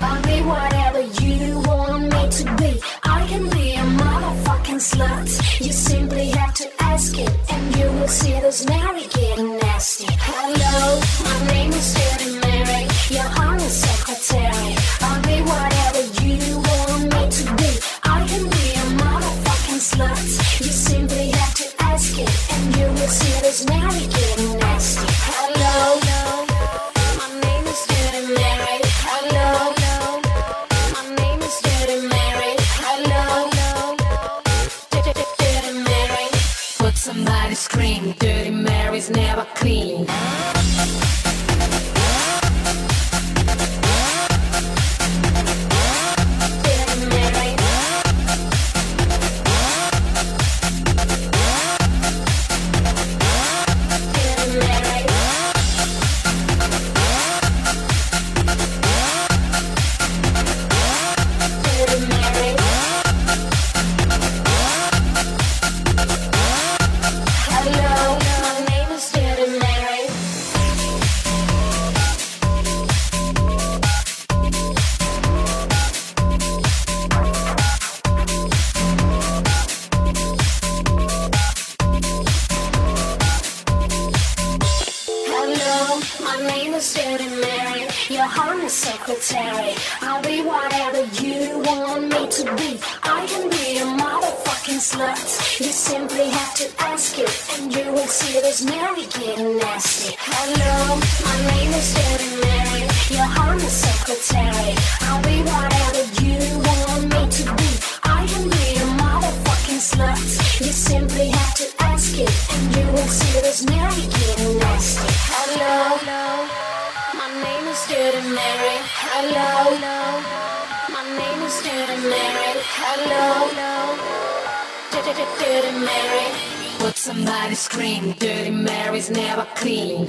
I'll be whatever you want me to be. I can be a motherfucking slut. You simply have to ask it, and you will see those narrow. Secretary. I'll be whatever you want me to be. I can be a motherfucking slut. You simply have to ask it, and you will see there's Mary getting nasty. Hello, my name is Dirty Mary. Your home secretary. I'll be whatever you want me to be. I can be a motherfucking slut. You simply have to ask it, and you will see there's Mary getting nasty. Hello, my Dirty Mary. Hello, my name is Dirty Mary. Hello, Dirty Mary. Would somebody scream? Dirty Mary's never clean.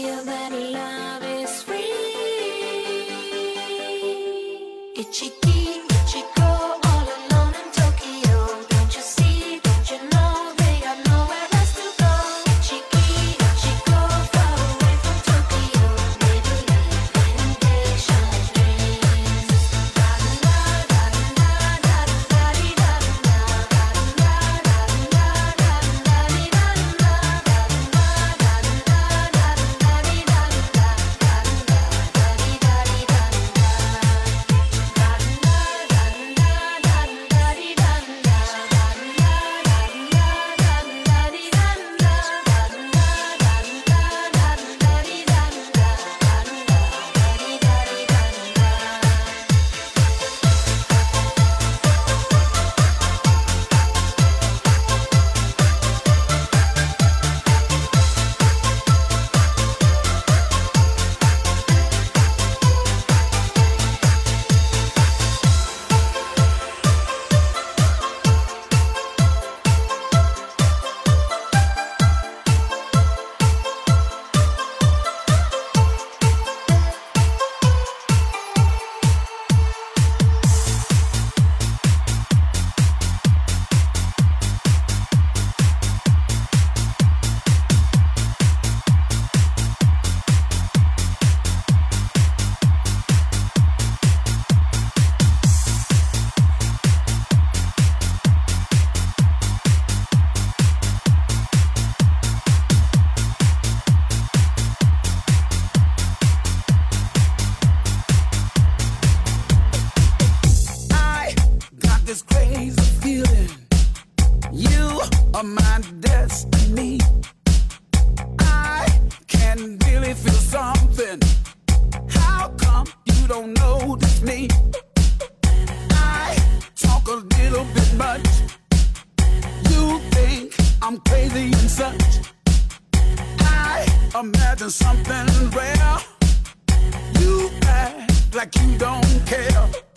feel that believe I could be the answer.